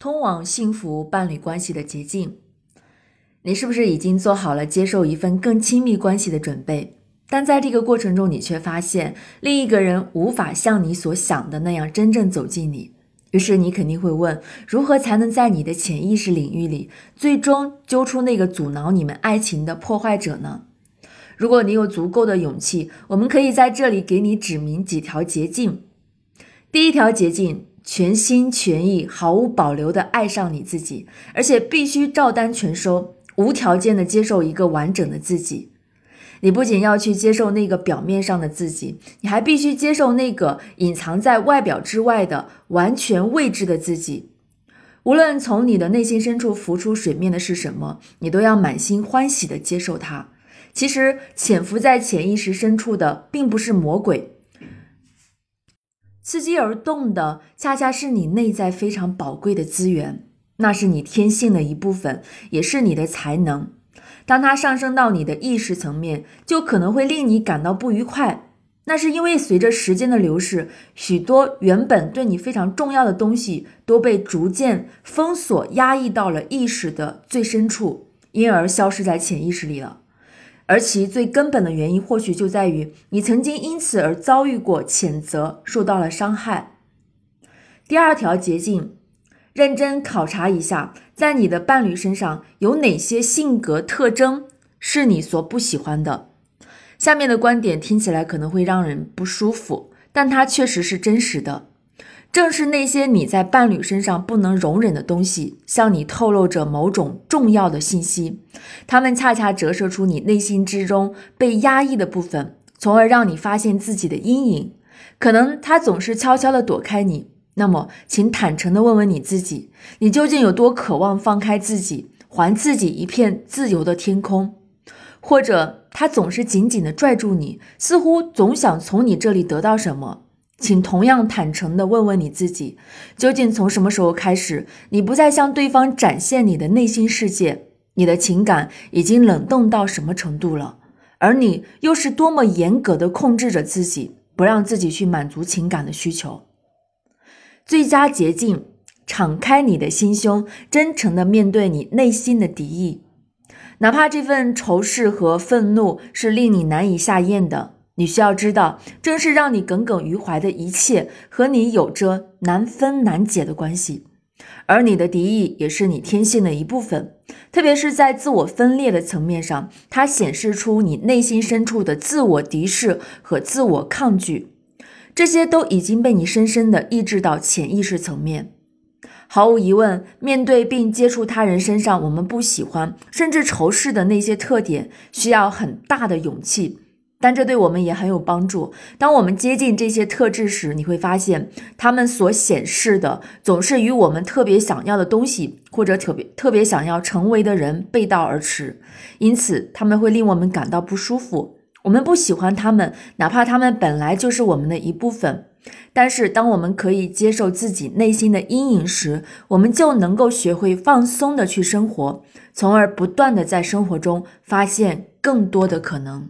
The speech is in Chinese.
通往幸福伴侣关系的捷径，你是不是已经做好了接受一份更亲密关系的准备？但在这个过程中，你却发现另一个人无法像你所想的那样真正走进你。于是你肯定会问：如何才能在你的潜意识领域里，最终揪出那个阻挠你们爱情的破坏者呢？如果你有足够的勇气，我们可以在这里给你指明几条捷径。第一条捷径。全心全意、毫无保留地爱上你自己，而且必须照单全收，无条件地接受一个完整的自己。你不仅要去接受那个表面上的自己，你还必须接受那个隐藏在外表之外的完全未知的自己。无论从你的内心深处浮出水面的是什么，你都要满心欢喜地接受它。其实，潜伏在潜意识深处的并不是魔鬼。伺机而动的，恰恰是你内在非常宝贵的资源，那是你天性的一部分，也是你的才能。当它上升到你的意识层面，就可能会令你感到不愉快。那是因为随着时间的流逝，许多原本对你非常重要的东西都被逐渐封锁、压抑到了意识的最深处，因而消失在潜意识里了。而其最根本的原因，或许就在于你曾经因此而遭遇过谴责，受到了伤害。第二条捷径，认真考察一下，在你的伴侣身上有哪些性格特征是你所不喜欢的。下面的观点听起来可能会让人不舒服，但它确实是真实的。正是那些你在伴侣身上不能容忍的东西，向你透露着某种重要的信息。它们恰恰折射出你内心之中被压抑的部分，从而让你发现自己的阴影。可能他总是悄悄地躲开你。那么，请坦诚地问问你自己：你究竟有多渴望放开自己，还自己一片自由的天空？或者，他总是紧紧地拽住你，似乎总想从你这里得到什么？请同样坦诚地问问你自己：究竟从什么时候开始，你不再向对方展现你的内心世界？你的情感已经冷冻到什么程度了？而你又是多么严格地控制着自己，不让自己去满足情感的需求？最佳捷径：敞开你的心胸，真诚地面对你内心的敌意，哪怕这份仇视和愤怒是令你难以下咽的。你需要知道，正是让你耿耿于怀的一切，和你有着难分难解的关系，而你的敌意也是你天性的一部分，特别是在自我分裂的层面上，它显示出你内心深处的自我敌视和自我抗拒，这些都已经被你深深的抑制到潜意识层面。毫无疑问，面对并接触他人身上我们不喜欢甚至仇视的那些特点，需要很大的勇气。但这对我们也很有帮助。当我们接近这些特质时，你会发现，他们所显示的总是与我们特别想要的东西，或者特别特别想要成为的人背道而驰。因此，他们会令我们感到不舒服。我们不喜欢他们，哪怕他们本来就是我们的一部分。但是，当我们可以接受自己内心的阴影时，我们就能够学会放松的去生活，从而不断的在生活中发现更多的可能。